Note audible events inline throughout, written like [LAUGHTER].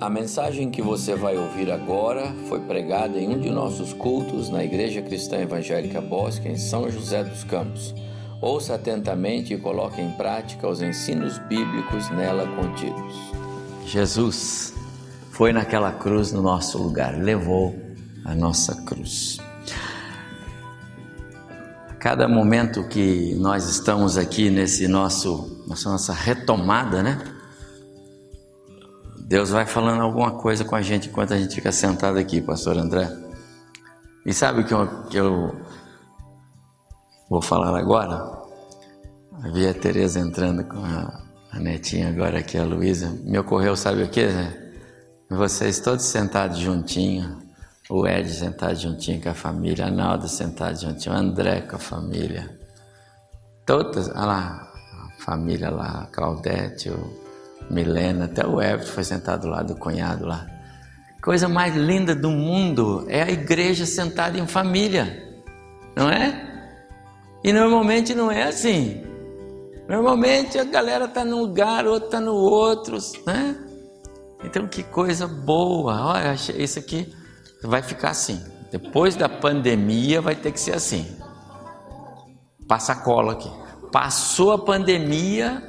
A mensagem que você vai ouvir agora foi pregada em um de nossos cultos na Igreja Cristã Evangélica Bosque, em São José dos Campos. Ouça atentamente e coloque em prática os ensinos bíblicos nela contidos. Jesus foi naquela cruz no nosso lugar, levou a nossa cruz. A cada momento que nós estamos aqui nesse nosso nossa retomada, né? Deus vai falando alguma coisa com a gente enquanto a gente fica sentado aqui, pastor André. E sabe o que eu, que eu vou falar agora? Vi a Tereza entrando com a, a netinha agora aqui, a Luísa. Me ocorreu, sabe o que? Vocês todos sentados juntinho, o Ed sentado juntinho com a família, a Nalda sentado juntinho, o André com a família. Todas, olha lá, a família lá, a Claudete, o Milena, até o Everton foi sentado do lado do cunhado lá. Coisa mais linda do mundo é a igreja sentada em família, não é? E normalmente não é assim. Normalmente a galera está num lugar, outro está no outro, né? Então que coisa boa. Olha, isso aqui vai ficar assim. Depois da pandemia vai ter que ser assim. Passa cola aqui. Passou a pandemia,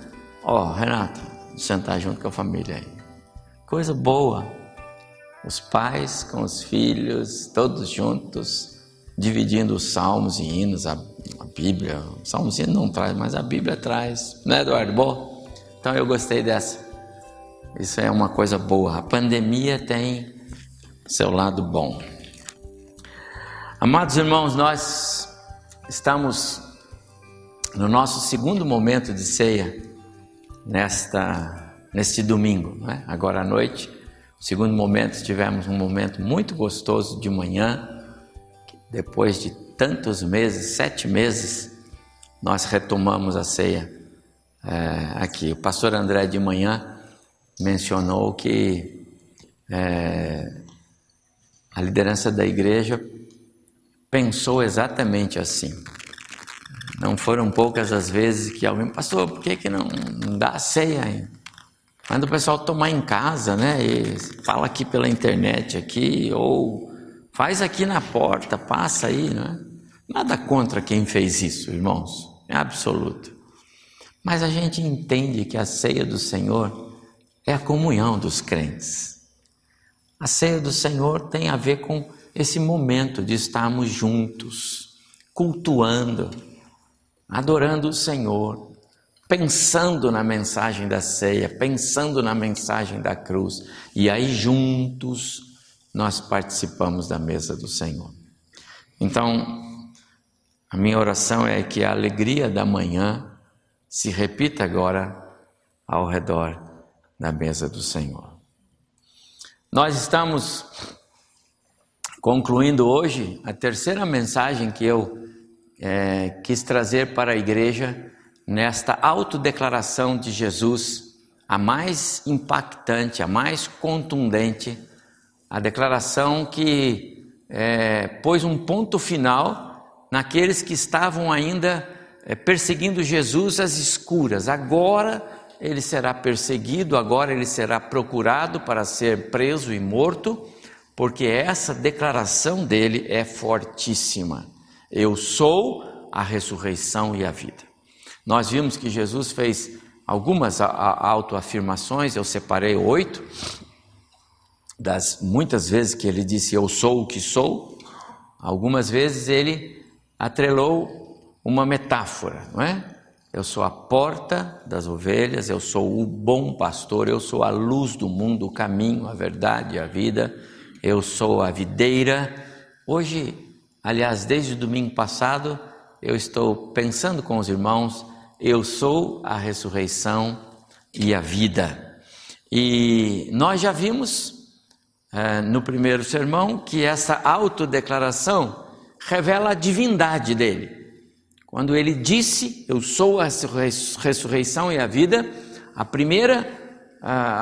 ó, Renato, sentar junto com a família aí. Coisa boa. Os pais com os filhos, todos juntos, dividindo os salmos e hinos, a, a Bíblia. Salmos e hinos não traz, mas a Bíblia traz. Não é, Eduardo? Bom? Então eu gostei dessa. Isso é uma coisa boa. A pandemia tem seu lado bom. Amados irmãos, nós estamos no nosso segundo momento de ceia nesta, neste domingo. É? Agora à noite, segundo momento, tivemos um momento muito gostoso de manhã, depois de tantos meses, sete meses, nós retomamos a ceia é, aqui. O pastor André de manhã mencionou que é, a liderança da igreja pensou exatamente assim. Não foram poucas as vezes que alguém, pastor, por que, que não, não dá ceia aí? Manda o pessoal tomar em casa, né? E fala aqui pela internet aqui, ou faz aqui na porta, passa aí, né? Nada contra quem fez isso, irmãos, é absoluto. Mas a gente entende que a ceia do Senhor é a comunhão dos crentes. A ceia do Senhor tem a ver com esse momento de estarmos juntos, cultuando, adorando o Senhor, pensando na mensagem da ceia, pensando na mensagem da cruz, e aí juntos nós participamos da mesa do Senhor. Então, a minha oração é que a alegria da manhã se repita agora ao redor da mesa do Senhor. Nós estamos concluindo hoje a terceira mensagem que eu é, quis trazer para a igreja nesta autodeclaração de Jesus, a mais impactante, a mais contundente, a declaração que é, pôs um ponto final naqueles que estavam ainda é, perseguindo Jesus às escuras. Agora ele será perseguido, agora ele será procurado para ser preso e morto, porque essa declaração dele é fortíssima. Eu sou a ressurreição e a vida. Nós vimos que Jesus fez algumas autoafirmações, eu separei oito, das muitas vezes que ele disse eu sou o que sou, algumas vezes ele atrelou uma metáfora, não é? Eu sou a porta das ovelhas, eu sou o bom pastor, eu sou a luz do mundo, o caminho, a verdade, a vida, eu sou a videira. Hoje Aliás, desde o domingo passado, eu estou pensando com os irmãos, eu sou a ressurreição e a vida. E nós já vimos é, no primeiro sermão que essa autodeclaração revela a divindade dele. Quando ele disse, Eu sou a ressurreição e a vida, a primeira,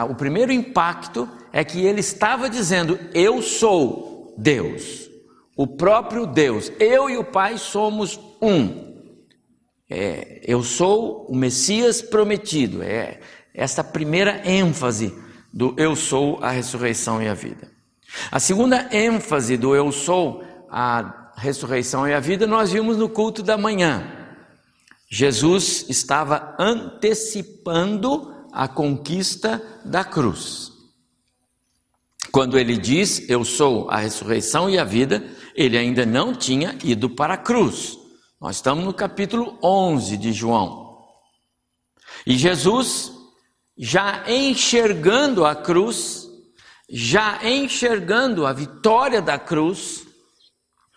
o primeiro impacto é que ele estava dizendo, Eu sou Deus o próprio Deus. Eu e o Pai somos um. É, eu sou o Messias prometido. É essa primeira ênfase do eu sou a ressurreição e a vida. A segunda ênfase do eu sou a ressurreição e a vida nós vimos no culto da manhã. Jesus estava antecipando a conquista da cruz. Quando ele diz eu sou a ressurreição e a vida, ele ainda não tinha ido para a cruz. Nós estamos no capítulo 11 de João. E Jesus, já enxergando a cruz, já enxergando a vitória da cruz,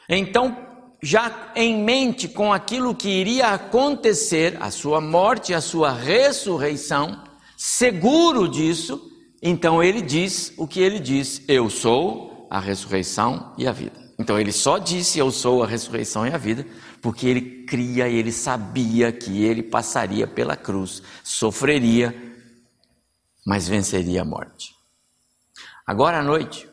então, já em mente com aquilo que iria acontecer, a sua morte, a sua ressurreição, seguro disso, então ele diz o que ele diz: Eu sou a ressurreição e a vida. Então ele só disse: Eu sou a ressurreição e a vida, porque ele cria, ele sabia que ele passaria pela cruz, sofreria, mas venceria a morte. Agora à noite,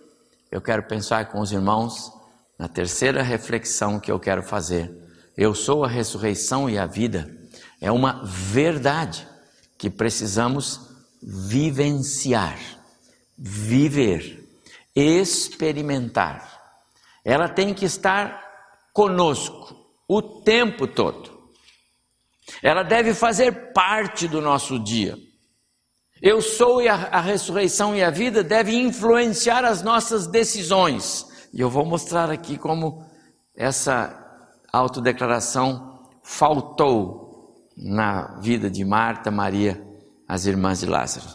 eu quero pensar com os irmãos na terceira reflexão que eu quero fazer. Eu sou a ressurreição e a vida. É uma verdade que precisamos vivenciar, viver, experimentar. Ela tem que estar conosco o tempo todo. Ela deve fazer parte do nosso dia. Eu sou e a, a ressurreição e a vida deve influenciar as nossas decisões. E eu vou mostrar aqui como essa autodeclaração faltou na vida de Marta, Maria, as irmãs de Lázaro.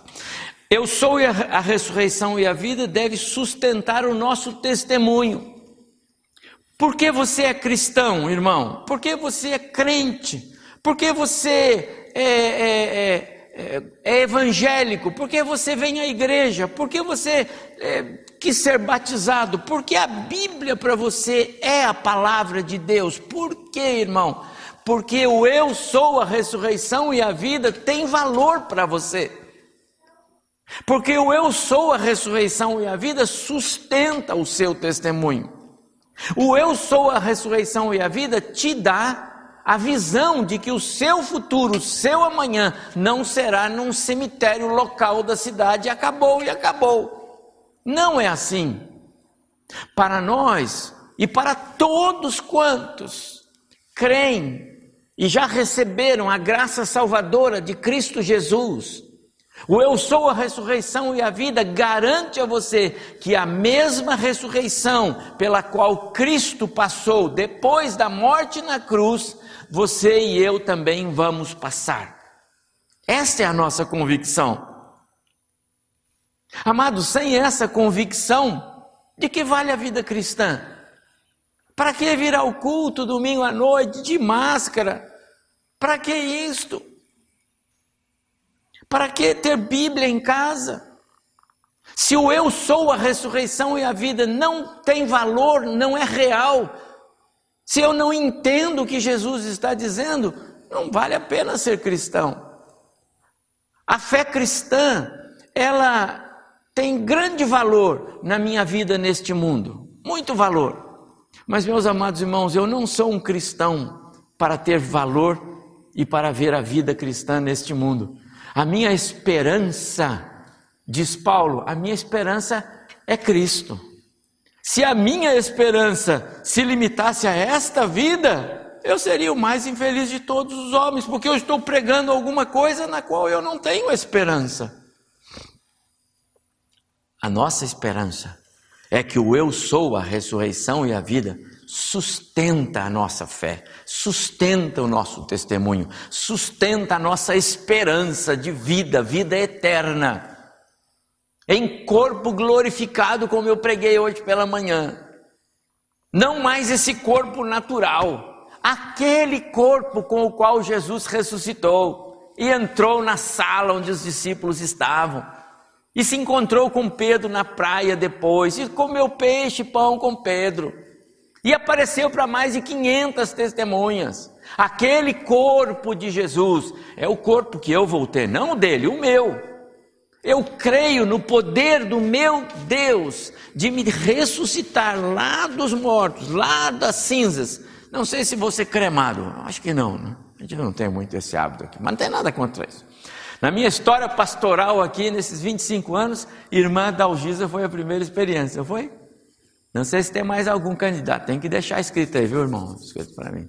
Eu sou a ressurreição e a vida deve sustentar o nosso testemunho. Por que você é cristão, irmão? Por que você é crente? Por que você é, é, é, é evangélico? Por que você vem à igreja? Por que você é, quis ser batizado? Porque a Bíblia para você é a palavra de Deus. Por que, irmão? Porque o eu sou a ressurreição e a vida tem valor para você. Porque o eu sou a ressurreição e a vida sustenta o seu testemunho. O eu sou a ressurreição e a vida te dá a visão de que o seu futuro, o seu amanhã, não será num cemitério local da cidade, acabou e acabou. Não é assim. Para nós e para todos quantos creem e já receberam a graça salvadora de Cristo Jesus, o Eu sou a ressurreição e a vida garante a você que a mesma ressurreição pela qual Cristo passou depois da morte na cruz, você e eu também vamos passar. Esta é a nossa convicção. Amado, sem essa convicção, de que vale a vida cristã? Para que vir ao culto domingo à noite de máscara? Para que isto? Para que ter Bíblia em casa? Se o eu sou a ressurreição e a vida não tem valor, não é real, se eu não entendo o que Jesus está dizendo, não vale a pena ser cristão. A fé cristã, ela tem grande valor na minha vida neste mundo, muito valor. Mas, meus amados irmãos, eu não sou um cristão para ter valor e para ver a vida cristã neste mundo. A minha esperança, diz Paulo, a minha esperança é Cristo. Se a minha esperança se limitasse a esta vida, eu seria o mais infeliz de todos os homens, porque eu estou pregando alguma coisa na qual eu não tenho esperança. A nossa esperança é que o eu sou, a ressurreição e a vida, sustenta a nossa fé, sustenta o nosso testemunho, sustenta a nossa esperança de vida, vida eterna. Em corpo glorificado, como eu preguei hoje pela manhã. Não mais esse corpo natural, aquele corpo com o qual Jesus ressuscitou e entrou na sala onde os discípulos estavam e se encontrou com Pedro na praia depois e comeu peixe e pão com Pedro. E apareceu para mais de 500 testemunhas. Aquele corpo de Jesus é o corpo que eu vou ter, não o dele, o meu. Eu creio no poder do meu Deus de me ressuscitar lá dos mortos, lá das cinzas. Não sei se você cremado, acho que não, né? a gente não tem muito esse hábito aqui, mas não tem nada contra isso. Na minha história pastoral aqui, nesses 25 anos, irmã Dalgisa foi a primeira experiência, foi? Não sei se tem mais algum candidato, tem que deixar escrito aí, viu, irmão? Escrito para mim.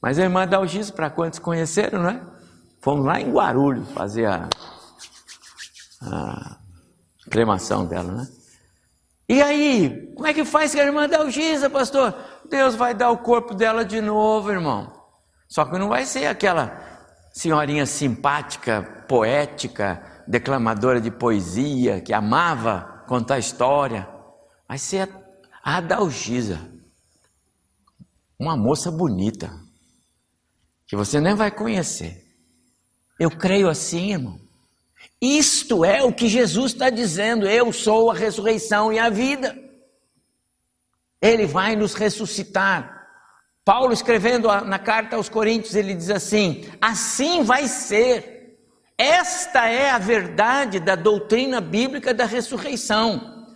Mas a irmã Dalgisa, para quantos conheceram, não é? Fomos lá em Guarulhos fazer a, a cremação dela, né? E aí, como é que faz que a irmã Dalgisa, pastor? Deus vai dar o corpo dela de novo, irmão. Só que não vai ser aquela senhorinha simpática, poética, declamadora de poesia, que amava contar história. Vai ser a Adalgisa, uma moça bonita, que você nem vai conhecer. Eu creio assim, irmão. Isto é o que Jesus está dizendo: eu sou a ressurreição e a vida. Ele vai nos ressuscitar. Paulo, escrevendo na carta aos Coríntios, ele diz assim: assim vai ser. Esta é a verdade da doutrina bíblica da ressurreição.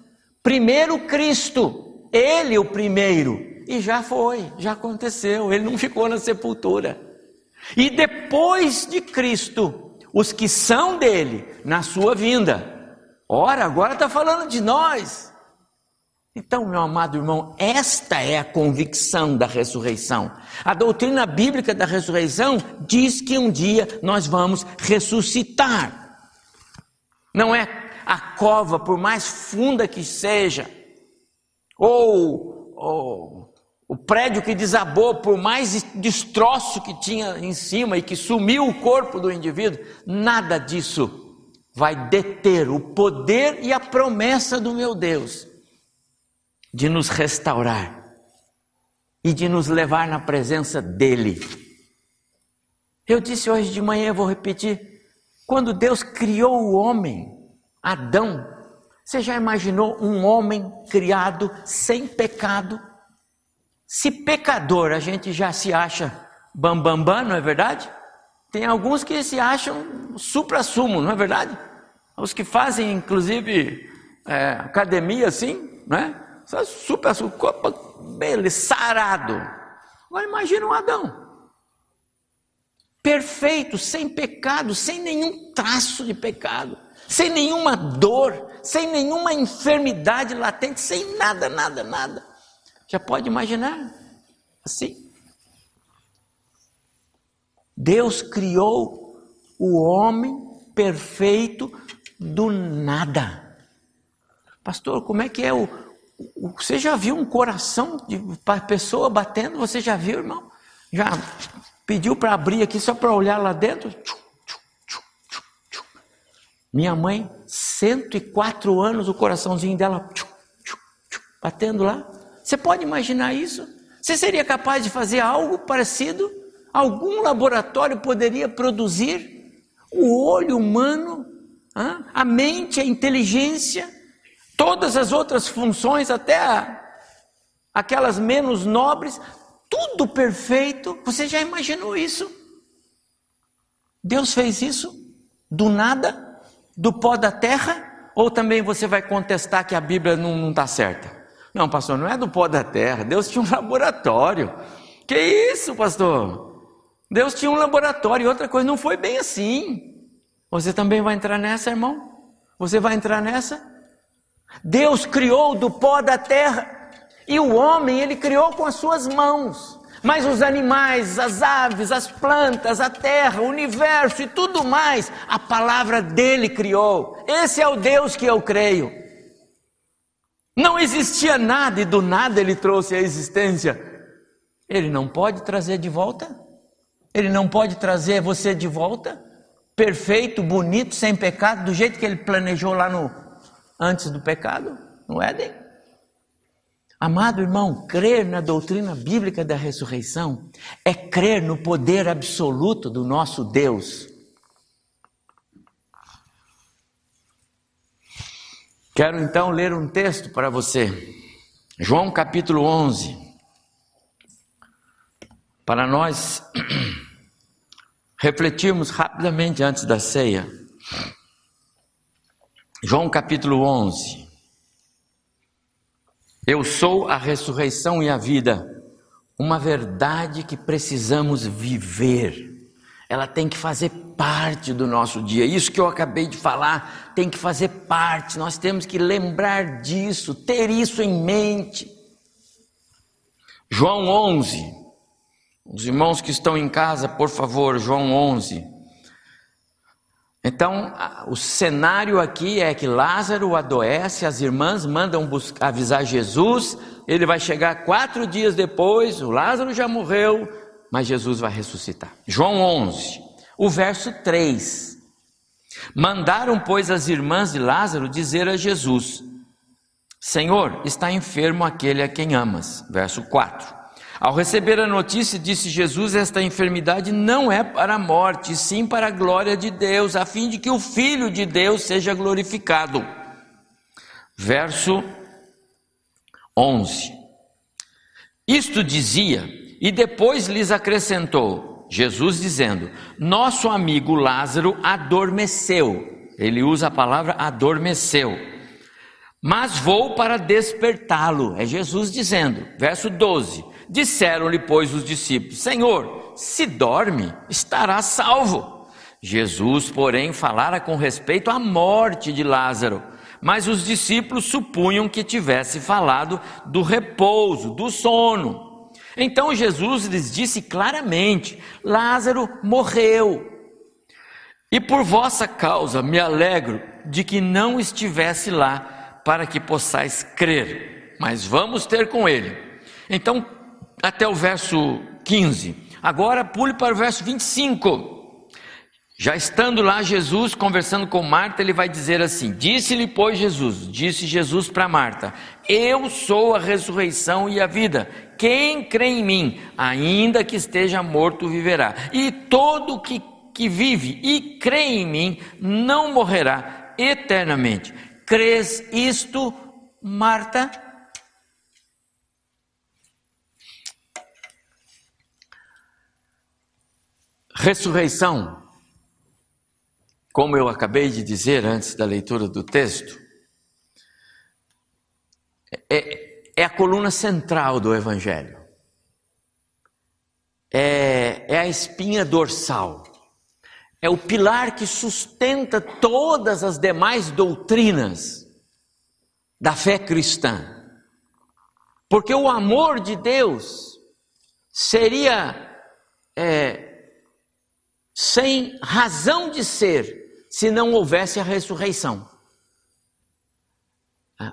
Primeiro Cristo, ele o primeiro, e já foi, já aconteceu, ele não ficou na sepultura. E depois de Cristo, os que são dele, na sua vinda. Ora, agora está falando de nós. Então, meu amado irmão, esta é a convicção da ressurreição. A doutrina bíblica da ressurreição diz que um dia nós vamos ressuscitar. Não é a cova, por mais funda que seja, ou, ou o prédio que desabou, por mais destroço que tinha em cima e que sumiu o corpo do indivíduo, nada disso vai deter o poder e a promessa do meu Deus de nos restaurar e de nos levar na presença dEle. Eu disse hoje de manhã, eu vou repetir: quando Deus criou o homem, Adão, você já imaginou um homem criado sem pecado? Se pecador a gente já se acha bambambam, bam, bam, não é verdade? Tem alguns que se acham supra-sumo, não é verdade? Os que fazem, inclusive, é, academia assim, né? super azul, corpo belo, sarado. Agora imagina um Adão. Perfeito, sem pecado, sem nenhum traço de pecado, sem nenhuma dor, sem nenhuma enfermidade latente, sem nada, nada, nada. Já pode imaginar? Assim. Deus criou o homem perfeito do nada. Pastor, como é que é o, você já viu um coração de pessoa batendo? Você já viu, irmão? Já pediu para abrir aqui só para olhar lá dentro? Minha mãe, 104 anos, o coraçãozinho dela batendo lá. Você pode imaginar isso? Você seria capaz de fazer algo parecido? Algum laboratório poderia produzir? O olho humano, a mente, a inteligência, Todas as outras funções, até aquelas menos nobres, tudo perfeito. Você já imaginou isso? Deus fez isso do nada, do pó da terra? Ou também você vai contestar que a Bíblia não está certa? Não, pastor, não é do pó da terra. Deus tinha um laboratório. Que isso, pastor? Deus tinha um laboratório outra coisa, não foi bem assim. Você também vai entrar nessa, irmão? Você vai entrar nessa? Deus criou do pó da terra e o homem ele criou com as suas mãos. Mas os animais, as aves, as plantas, a terra, o universo e tudo mais, a palavra dele criou. Esse é o Deus que eu creio. Não existia nada e do nada ele trouxe a existência. Ele não pode trazer de volta? Ele não pode trazer você de volta? Perfeito, bonito, sem pecado, do jeito que ele planejou lá no, antes do pecado, no Éden. Amado irmão, crer na doutrina bíblica da ressurreição é crer no poder absoluto do nosso Deus. Quero então ler um texto para você. João capítulo 11. Para nós refletirmos rapidamente antes da ceia. João capítulo 11. Eu sou a ressurreição e a vida, uma verdade que precisamos viver. ela tem que fazer parte do nosso dia. Isso que eu acabei de falar tem que fazer parte. Nós temos que lembrar disso, ter isso em mente. João 11. Os irmãos que estão em casa, por favor, João 11. Então, o cenário aqui é que Lázaro adoece, as irmãs mandam buscar, avisar Jesus, ele vai chegar quatro dias depois, o Lázaro já morreu, mas Jesus vai ressuscitar. João 11, o verso 3. Mandaram, pois, as irmãs de Lázaro dizer a Jesus: Senhor, está enfermo aquele a quem amas. Verso 4. Ao receber a notícia, disse Jesus: Esta enfermidade não é para a morte, sim para a glória de Deus, a fim de que o Filho de Deus seja glorificado. Verso 11. Isto dizia e depois lhes acrescentou, Jesus dizendo: Nosso amigo Lázaro adormeceu. Ele usa a palavra adormeceu. Mas vou para despertá-lo. É Jesus dizendo, verso 12: Disseram-lhe, pois, os discípulos: Senhor, se dorme, estará salvo. Jesus, porém, falara com respeito à morte de Lázaro, mas os discípulos supunham que tivesse falado do repouso, do sono. Então Jesus lhes disse claramente: Lázaro morreu. E por vossa causa me alegro de que não estivesse lá, para que possais crer. Mas vamos ter com ele. Então, até o verso 15. Agora pule para o verso 25. Já estando lá Jesus conversando com Marta, ele vai dizer assim: Disse-lhe, pois, Jesus, disse Jesus para Marta: Eu sou a ressurreição e a vida. Quem crê em mim, ainda que esteja morto, viverá. E todo que, que vive e crê em mim não morrerá eternamente. Crês isto, Marta? Ressurreição, como eu acabei de dizer antes da leitura do texto, é, é a coluna central do Evangelho, é, é a espinha dorsal, é o pilar que sustenta todas as demais doutrinas da fé cristã. Porque o amor de Deus seria é, sem razão de ser se não houvesse a ressurreição.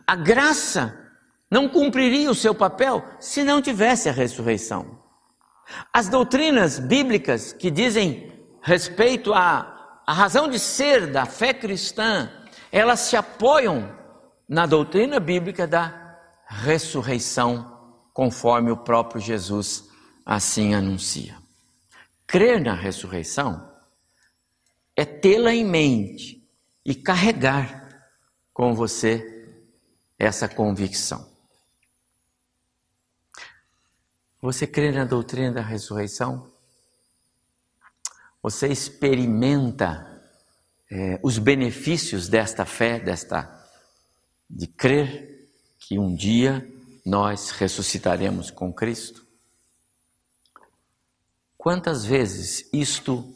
A graça não cumpriria o seu papel se não tivesse a ressurreição. As doutrinas bíblicas que dizem respeito à, à razão de ser da fé cristã, elas se apoiam na doutrina bíblica da ressurreição, conforme o próprio Jesus assim anuncia. Crer na ressurreição é tê-la em mente e carregar com você essa convicção. Você crê na doutrina da ressurreição? Você experimenta é, os benefícios desta fé, desta de crer que um dia nós ressuscitaremos com Cristo? Quantas vezes isto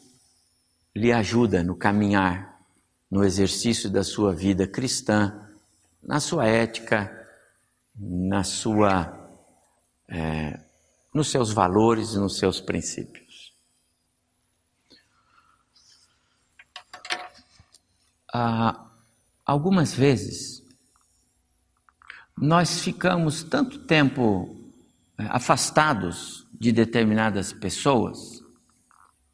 lhe ajuda no caminhar, no exercício da sua vida cristã, na sua ética, na sua é, nos seus valores e nos seus princípios. Ah, algumas vezes nós ficamos tanto tempo eh, afastados de determinadas pessoas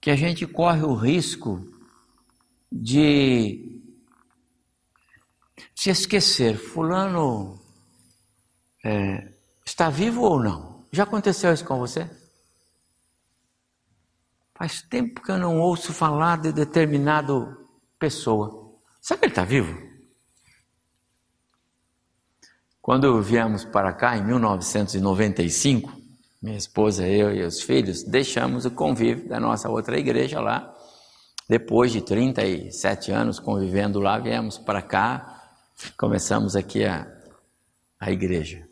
que a gente corre o risco de se esquecer: Fulano é, está vivo ou não? Já aconteceu isso com você? Faz tempo que eu não ouço falar de determinado pessoa. Será que ele está vivo? Quando viemos para cá, em 1995, minha esposa, eu e os filhos, deixamos o convívio da nossa outra igreja lá. Depois de 37 anos convivendo lá, viemos para cá, começamos aqui a, a igreja.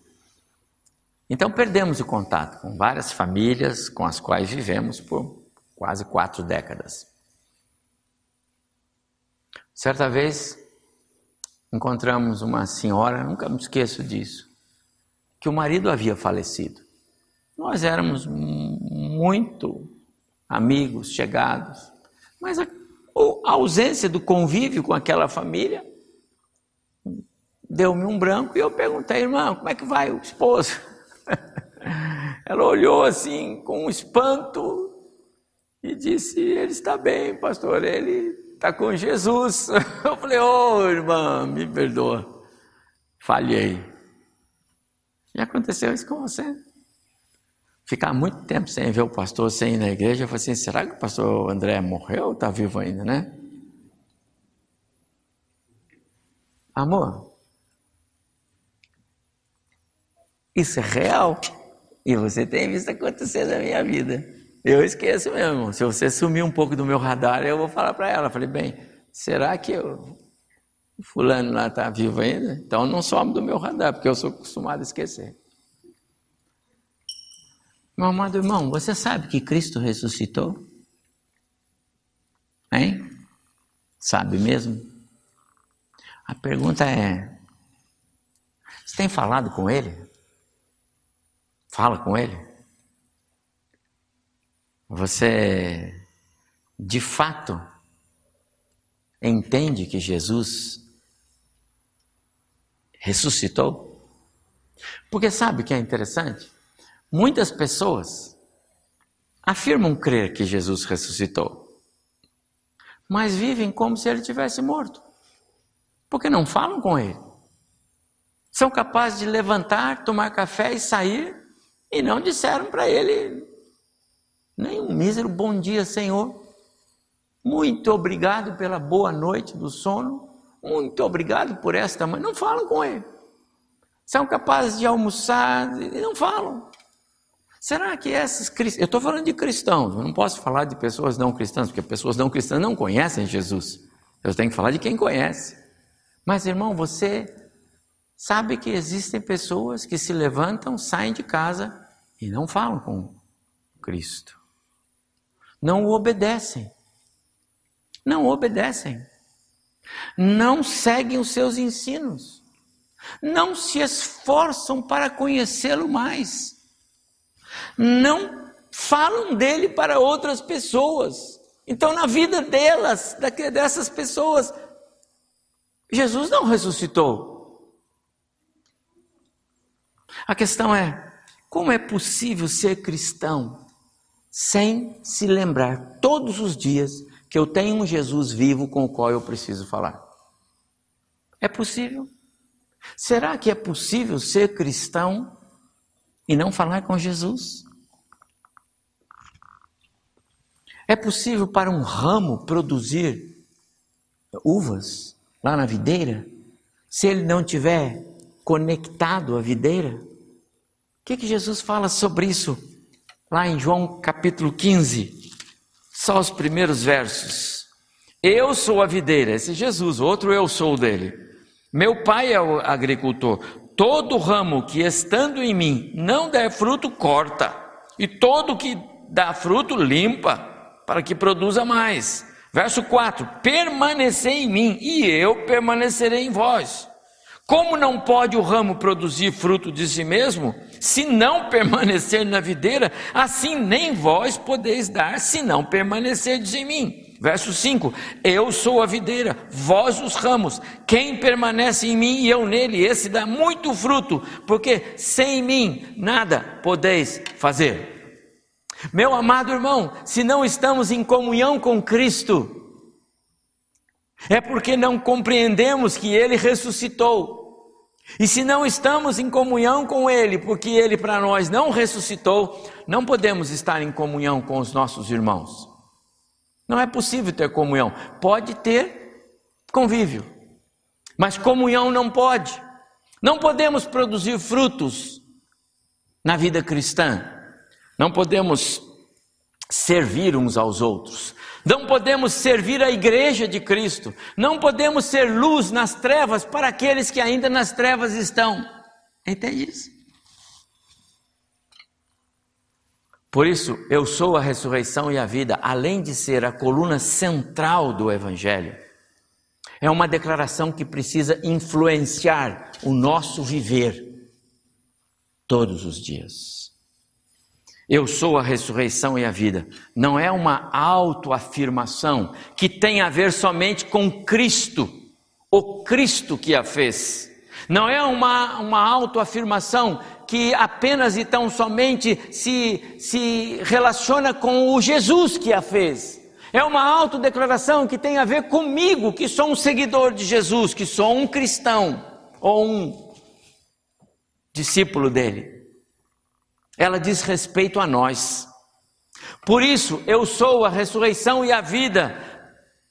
Então perdemos o contato com várias famílias com as quais vivemos por quase quatro décadas. Certa vez encontramos uma senhora, nunca me esqueço disso, que o marido havia falecido. Nós éramos muito amigos, chegados, mas a, a ausência do convívio com aquela família deu-me um branco e eu perguntei, irmã, como é que vai o esposo? [LAUGHS] Ela olhou assim com um espanto e disse: Ele está bem, pastor, ele está com Jesus. [LAUGHS] Eu falei: Ô oh, irmã, me perdoa, falhei. E aconteceu isso com você. Ficar muito tempo sem ver o pastor, sem ir na igreja, eu falei assim: será que o pastor André morreu ou está vivo ainda, né? Amor, isso é real. E você tem visto acontecer na minha vida. Eu esqueço mesmo. Se você sumir um pouco do meu radar, eu vou falar para ela. Falei, bem, será que eu, o fulano lá está vivo ainda? Então não some do meu radar, porque eu sou acostumado a esquecer. Meu amado irmão, você sabe que Cristo ressuscitou? Hein? Sabe mesmo? A pergunta é: você tem falado com Ele? Fala com ele. Você, de fato, entende que Jesus ressuscitou? Porque sabe o que é interessante? Muitas pessoas afirmam crer que Jesus ressuscitou, mas vivem como se ele tivesse morto, porque não falam com ele. São capazes de levantar, tomar café e sair e não disseram para ele nem um mísero bom dia, Senhor. Muito obrigado pela boa noite do sono. Muito obrigado por esta manhã. Não falam com ele. São capazes de almoçar e não falam. Será que esses cristãos. Eu estou falando de cristãos, não posso falar de pessoas não cristãs, porque pessoas não cristãs não conhecem Jesus. Eu tenho que falar de quem conhece. Mas, irmão, você sabe que existem pessoas que se levantam, saem de casa e não falam com Cristo. Não o obedecem. Não obedecem. Não seguem os seus ensinos. Não se esforçam para conhecê-lo mais. Não falam dele para outras pessoas. Então, na vida delas, dessas pessoas, Jesus não ressuscitou. A questão é: como é possível ser cristão sem se lembrar todos os dias que eu tenho um Jesus vivo com o qual eu preciso falar? É possível? Será que é possível ser cristão e não falar com Jesus? É possível para um ramo produzir uvas lá na videira se ele não tiver conectado à videira? que, que Jesus fala sobre isso? Lá em João capítulo 15, só os primeiros versos. Eu sou a videira, esse é Jesus, outro eu sou dele. Meu pai é o agricultor. Todo ramo que estando em mim não der fruto, corta. E todo que dá fruto, limpa, para que produza mais. Verso 4: Permanecer em mim, e eu permanecerei em vós. Como não pode o ramo produzir fruto de si mesmo, se não permanecer na videira, assim nem vós podeis dar, se não permanecerdes em mim. Verso 5: Eu sou a videira, vós os ramos. Quem permanece em mim e eu nele, esse dá muito fruto, porque sem mim nada podeis fazer. Meu amado irmão, se não estamos em comunhão com Cristo, é porque não compreendemos que Ele ressuscitou. E se não estamos em comunhão com Ele, porque Ele para nós não ressuscitou, não podemos estar em comunhão com os nossos irmãos. Não é possível ter comunhão. Pode ter convívio, mas comunhão não pode. Não podemos produzir frutos na vida cristã. Não podemos servir uns aos outros. Não podemos servir a igreja de Cristo. Não podemos ser luz nas trevas para aqueles que ainda nas trevas estão. Entende isso? Por isso, eu sou a ressurreição e a vida, além de ser a coluna central do Evangelho. É uma declaração que precisa influenciar o nosso viver todos os dias. Eu sou a ressurreição e a vida. Não é uma autoafirmação que tem a ver somente com Cristo, o Cristo que a fez. Não é uma, uma autoafirmação que apenas e tão somente se, se relaciona com o Jesus que a fez. É uma autodeclaração que tem a ver comigo, que sou um seguidor de Jesus, que sou um cristão ou um discípulo dele. Ela diz respeito a nós. Por isso, eu sou a ressurreição e a vida.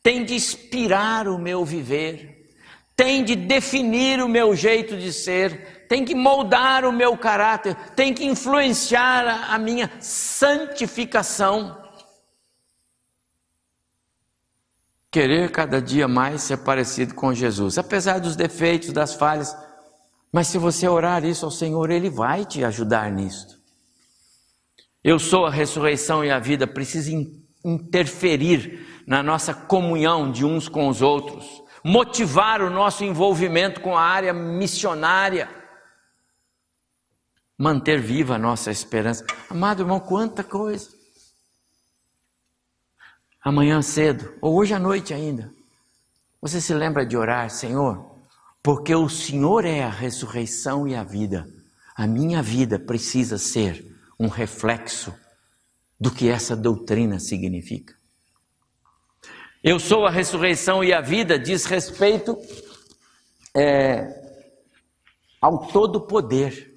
Tem de inspirar o meu viver, tem de definir o meu jeito de ser, tem que moldar o meu caráter, tem que influenciar a minha santificação. Querer cada dia mais ser parecido com Jesus, apesar dos defeitos, das falhas, mas se você orar isso ao Senhor, Ele vai te ajudar nisso. Eu sou a ressurreição e a vida, precisa interferir na nossa comunhão de uns com os outros, motivar o nosso envolvimento com a área missionária manter viva a nossa esperança. Amado irmão, quanta coisa. Amanhã cedo, ou hoje à noite ainda, você se lembra de orar, Senhor, porque o Senhor é a ressurreição e a vida. A minha vida precisa ser um reflexo do que essa doutrina significa. Eu sou a ressurreição e a vida diz respeito é, ao todo poder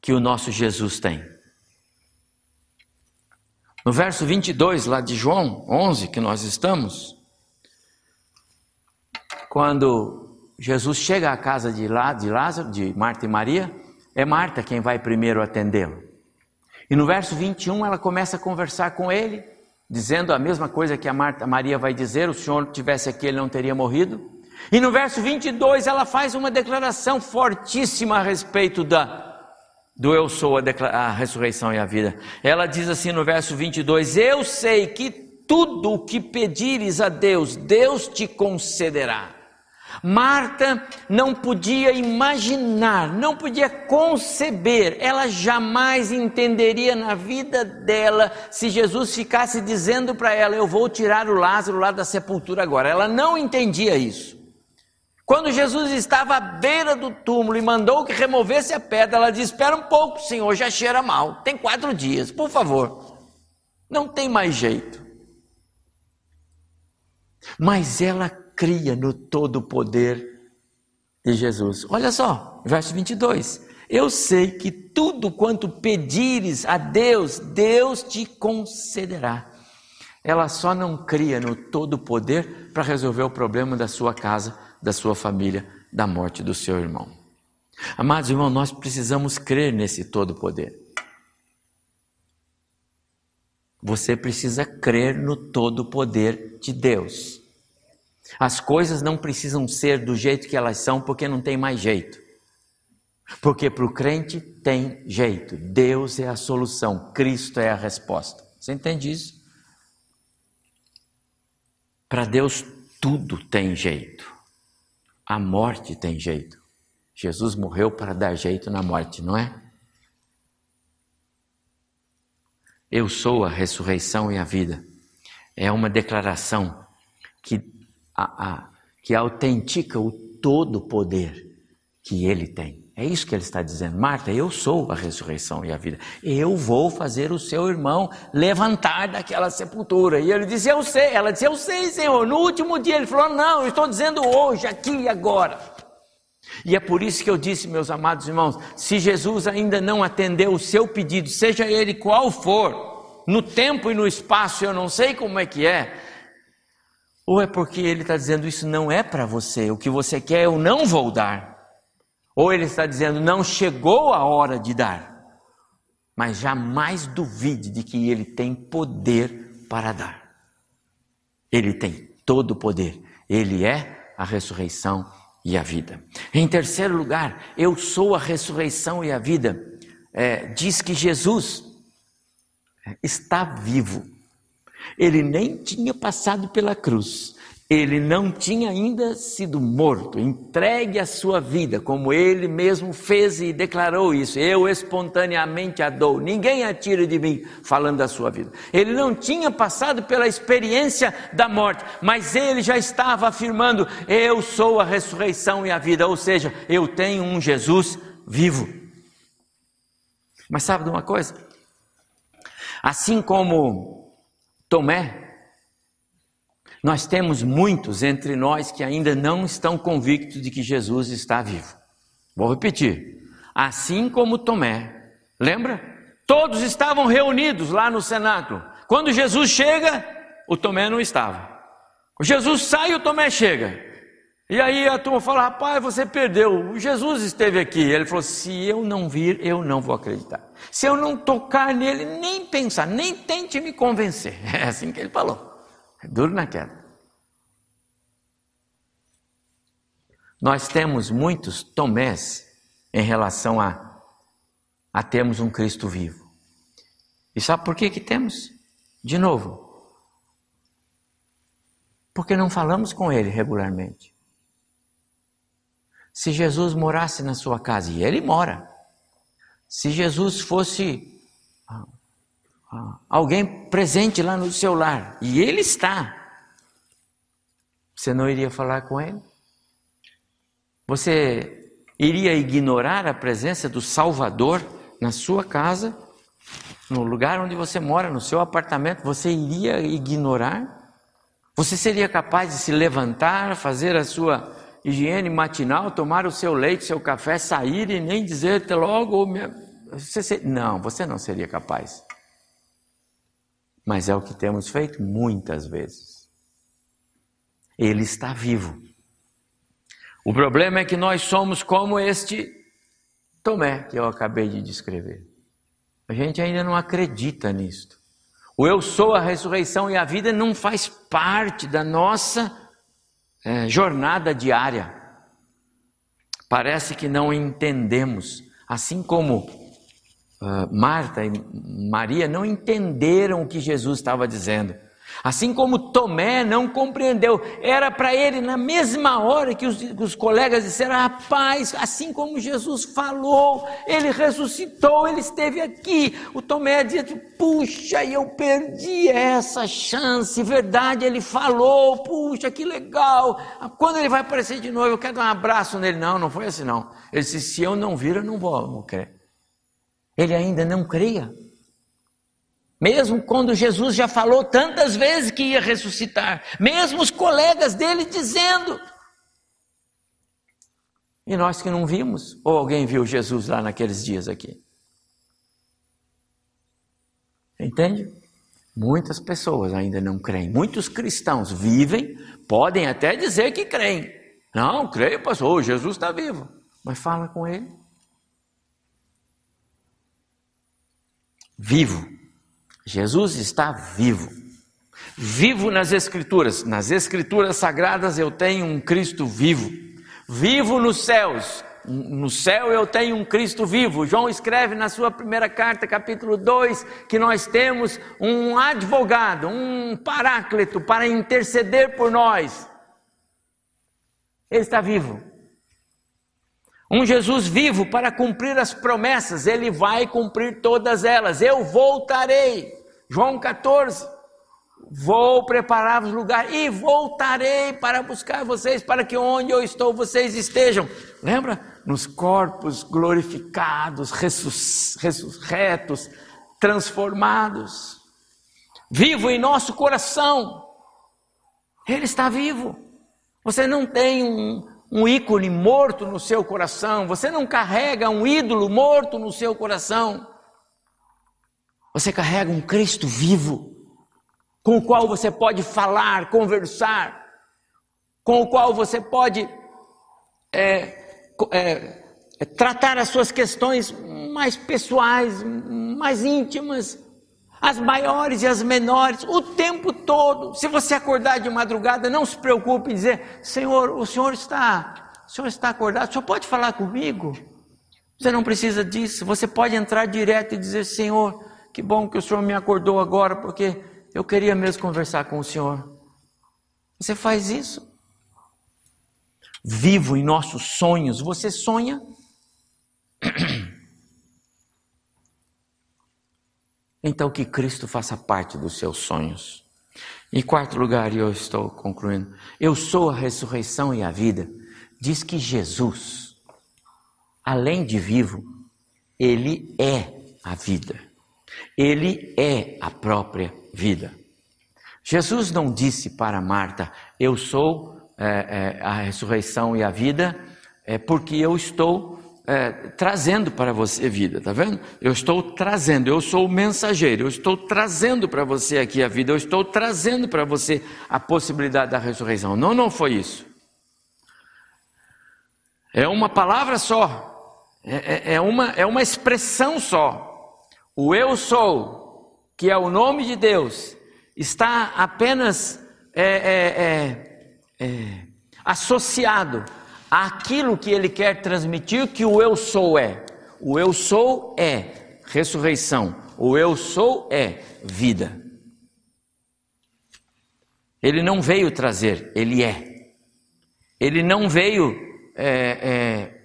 que o nosso Jesus tem. No verso 22, lá de João 11, que nós estamos, quando Jesus chega à casa de Lázaro, de Marta e Maria, é Marta quem vai primeiro atendê-lo. E no verso 21 ela começa a conversar com ele, dizendo a mesma coisa que a Marta, Maria vai dizer: o Senhor tivesse aqui, ele não teria morrido. E no verso 22 ela faz uma declaração fortíssima a respeito da do eu sou a, a, ressurreição e a vida. Ela diz assim no verso 22: Eu sei que tudo o que pedires a Deus, Deus te concederá. Marta não podia imaginar, não podia conceber, ela jamais entenderia na vida dela se Jesus ficasse dizendo para ela: Eu vou tirar o Lázaro lá da sepultura agora. Ela não entendia isso. Quando Jesus estava à beira do túmulo e mandou que removesse a pedra, ela disse: Espera um pouco, Senhor, já cheira mal. Tem quatro dias, por favor. Não tem mais jeito. Mas ela cria no todo poder de Jesus. Olha só, verso 22. Eu sei que tudo quanto pedires a Deus, Deus te concederá. Ela só não cria no todo poder para resolver o problema da sua casa da sua família da morte do seu irmão. Amados irmãos, nós precisamos crer nesse todo poder. Você precisa crer no todo poder de Deus. As coisas não precisam ser do jeito que elas são, porque não tem mais jeito. Porque para o crente tem jeito. Deus é a solução, Cristo é a resposta. Você entende isso? Para Deus tudo tem jeito. A morte tem jeito. Jesus morreu para dar jeito na morte, não é? Eu sou a ressurreição e a vida. É uma declaração que, a, a, que autentica o todo poder que ele tem. É isso que ele está dizendo. Marta, eu sou a ressurreição e a vida. Eu vou fazer o seu irmão levantar daquela sepultura. E ele disse, eu sei. Ela disse, eu sei, Senhor. No último dia ele falou, não, eu estou dizendo hoje, aqui e agora. E é por isso que eu disse, meus amados irmãos, se Jesus ainda não atendeu o seu pedido, seja ele qual for, no tempo e no espaço, eu não sei como é que é, ou é porque ele está dizendo isso não é para você, o que você quer eu não vou dar. Ou ele está dizendo, não chegou a hora de dar. Mas jamais duvide de que ele tem poder para dar. Ele tem todo o poder. Ele é a ressurreição e a vida. Em terceiro lugar, eu sou a ressurreição e a vida. é, diz que Jesus está vivo. Ele nem tinha passado pela cruz, ele não tinha ainda sido morto, entregue a sua vida, como ele mesmo fez e declarou isso. Eu espontaneamente a dou, ninguém a tira de mim, falando da sua vida. Ele não tinha passado pela experiência da morte, mas ele já estava afirmando: Eu sou a ressurreição e a vida, ou seja, eu tenho um Jesus vivo. Mas sabe de uma coisa? Assim como Tomé, nós temos muitos entre nós que ainda não estão convictos de que Jesus está vivo. Vou repetir. Assim como Tomé, lembra? Todos estavam reunidos lá no cenáculo. Quando Jesus chega, o Tomé não estava. Jesus sai, o Tomé chega. E aí a turma fala: Rapaz, você perdeu. Jesus esteve aqui. Ele falou: Se eu não vir, eu não vou acreditar. Se eu não tocar nele, nem pensar, nem tente me convencer. [LAUGHS] É assim que ele falou. É duro na queda. Nós temos muitos tomés em relação a, a termos um Cristo vivo. E sabe por que que temos? De novo, porque não falamos com Ele regularmente. Se Jesus morasse na sua casa, e Ele mora, se Jesus fosse ah, ah, alguém presente lá no seu lar, e ele está, você não iria falar com ele? Você iria ignorar a presença do Salvador na sua casa, no lugar onde você mora, no seu apartamento? Você iria ignorar? Você seria capaz de se levantar, fazer a sua higiene matinal, tomar o seu leite, seu café, sair e nem dizer até logo? Você Não, você não seria capaz. Mas é o que temos feito muitas vezes. Ele está vivo. O problema é que nós somos como este Tomé que eu acabei de descrever. A gente ainda não acredita nisto. O eu sou a ressurreição e a vida não faz parte da nossa é, jornada diária. Parece que não entendemos, assim como uh, Marta e Maria não entenderam o que Jesus estava dizendo. Assim como Tomé não compreendeu, era para ele na mesma hora que os, os, colegas disseram: Rapaz, assim como Jesus falou, ele ressuscitou, ele esteve aqui. O Tomé dizia: Puxa, eu perdi essa chance, verdade, ele falou, puxa, que legal. Quando ele vai aparecer de novo, eu quero dar um abraço nele. Não, não foi assim não. Ele disse: Se eu não vir, eu não vou, crer. Ele ainda não cria. Mesmo quando Jesus já falou tantas vezes que ia ressuscitar, mesmo os colegas dele dizendo. E nós que não vimos, ou alguém viu Jesus lá naqueles dias aqui? Entende? Muitas pessoas ainda não creem. Muitos cristãos vivem, podem até dizer que creem. Não, creio, pastor, Jesus está vivo. Mas fala com ele. Vivo. Jesus está vivo. Vivo nas Escrituras. Nas Escrituras sagradas eu tenho um Cristo vivo. Vivo nos céus. No céu eu tenho um Cristo vivo. João escreve na sua primeira carta, capítulo 2, que nós temos um advogado, um paráclito para interceder por nós. Ele está vivo. Um Jesus vivo para cumprir as promessas, ele vai cumprir todas elas. Eu voltarei. João 14. Vou preparar-vos lugar e voltarei para buscar vocês, para que onde eu estou vocês estejam. Lembra? Nos corpos glorificados, ressurretos, transformados. Vivo em nosso coração. Ele está vivo. Você não tem um, um ícone morto no seu coração, você não carrega um ídolo morto no seu coração. Você carrega um Cristo vivo, com o qual você pode falar, conversar, com o qual você pode é, é, é, tratar as suas questões mais pessoais, mais íntimas, as maiores e as menores, o tempo todo. Se você acordar de madrugada, não se preocupe em dizer: Senhor, o Senhor está, o Senhor está acordado, o Senhor pode falar comigo? Você não precisa disso. Você pode entrar direto e dizer: Senhor, que bom que o Senhor me acordou agora, porque eu queria mesmo conversar com o Senhor. Você faz isso. Vivo em nossos sonhos. Você sonha? Então que Cristo faça parte dos seus sonhos. Em quarto lugar, e eu estou concluindo, eu sou a ressurreição e a vida. Diz que Jesus, além de vivo, ele é a vida. Ele é a própria vida. Jesus não disse para Marta: Eu sou é, é, a ressurreição e a vida, é, porque eu estou é, trazendo para você vida, tá vendo? Eu estou trazendo, eu sou o mensageiro, eu estou trazendo para você aqui a vida, eu estou trazendo para você a possibilidade da ressurreição. Não, não foi isso. É uma palavra só, é, é, é uma, é uma expressão só. O eu sou, que é o nome de Deus, está apenas é, é, é, é associado àquilo que ele quer transmitir que o eu sou é. O eu sou é ressurreição, o eu sou é vida. Ele não veio trazer, ele é. Ele não veio é, é,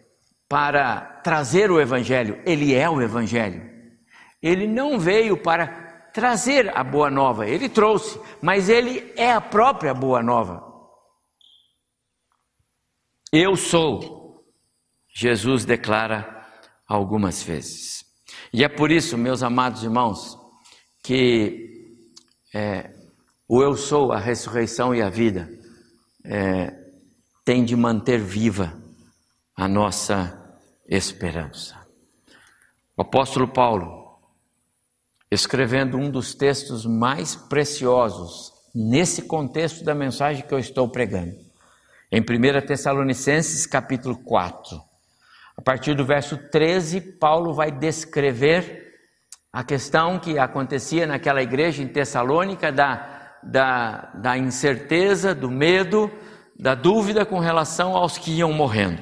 para trazer o Evangelho, ele é o Evangelho. Ele não veio para trazer a boa nova, ele trouxe, mas ele é a própria boa nova. Eu sou, Jesus declara algumas vezes. E é por isso, meus amados irmãos, que é, o eu sou, a ressurreição e a vida, é, tem de manter viva a nossa esperança. O apóstolo Paulo, escrevendo um dos textos mais preciosos nesse contexto da mensagem que eu estou pregando, em 1 Tessalonicenses capítulo 4. A partir do verso 13, Paulo vai descrever a questão que acontecia naquela igreja em Tessalônica da, da, da incerteza, do medo, da dúvida com relação aos que iam morrendo.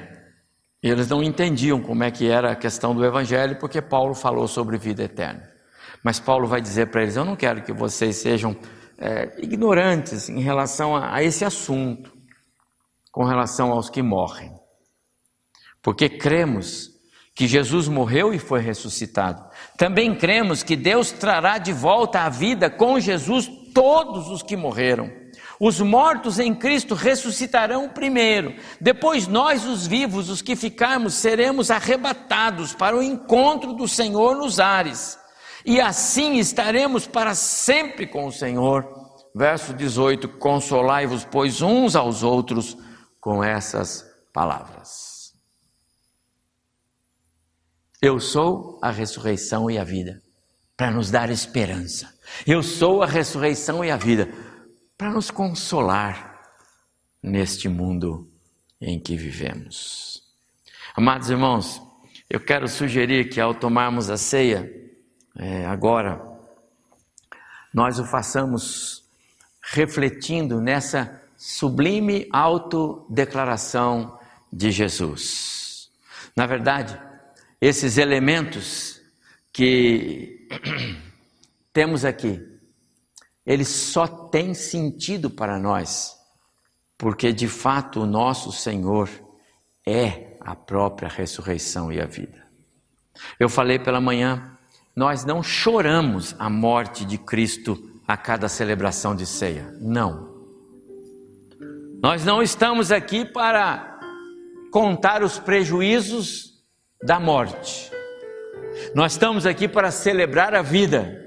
Eles não entendiam como é que era a questão do evangelho, porque Paulo falou sobre vida eterna. Mas Paulo vai dizer para eles: Eu não quero que vocês sejam é, ignorantes em relação a, a esse assunto com relação aos que morrem. Porque cremos que Jesus morreu e foi ressuscitado. Também cremos que Deus trará de volta à vida com Jesus todos os que morreram. Os mortos em Cristo ressuscitarão primeiro, depois nós, os vivos, os que ficarmos, seremos arrebatados para o encontro do Senhor nos ares, e assim estaremos para sempre com o Senhor. Verso 18: Consolai-vos, pois, uns aos outros com essas palavras. Eu sou a ressurreição e a vida, para nos dar esperança. Eu sou a ressurreição e a vida, para nos consolar neste mundo em que vivemos. Amados irmãos, eu quero sugerir que ao tomarmos a ceia, é, agora, nós o façamos refletindo nessa sublime autodeclaração de Jesus. Na verdade, esses elementos que [CLEARS THROAT] temos aqui, eles só têm sentido para nós, porque de fato o nosso Senhor é a própria ressurreição e a vida. Eu falei pela manhã, nós não choramos a morte de Cristo a cada celebração de ceia. Não. Nós não estamos aqui para contar os prejuízos da morte. Nós estamos aqui para celebrar a vida.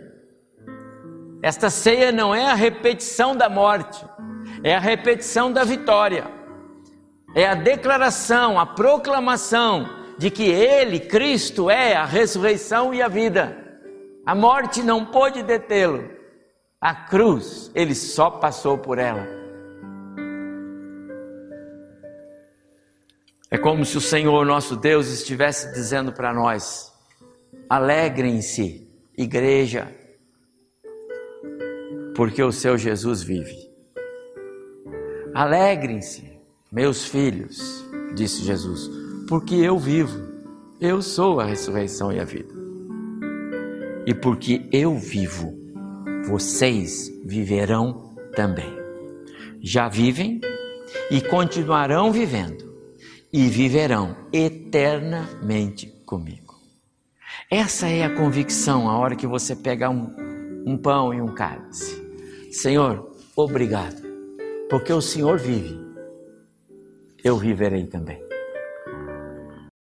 Esta ceia não é a repetição da morte, é a repetição da vitória. É a declaração, a proclamação de que Ele, Cristo, é a ressurreição e a vida. A morte não pôde detê-lo. A cruz, Ele só passou por ela É como se o Senhor nosso Deus estivesse dizendo para nós: alegrem-se, igreja, porque o seu Jesus vive. Alegrem-se, meus filhos, disse Jesus, porque eu vivo. Eu sou a ressurreição e a vida. E porque eu vivo, vocês viverão também. Já vivem e continuarão vivendo, e viverão eternamente comigo. Essa é a convicção a hora que você pegar um, um pão e um cálice. Senhor, obrigado, porque o Senhor vive, eu viverei também.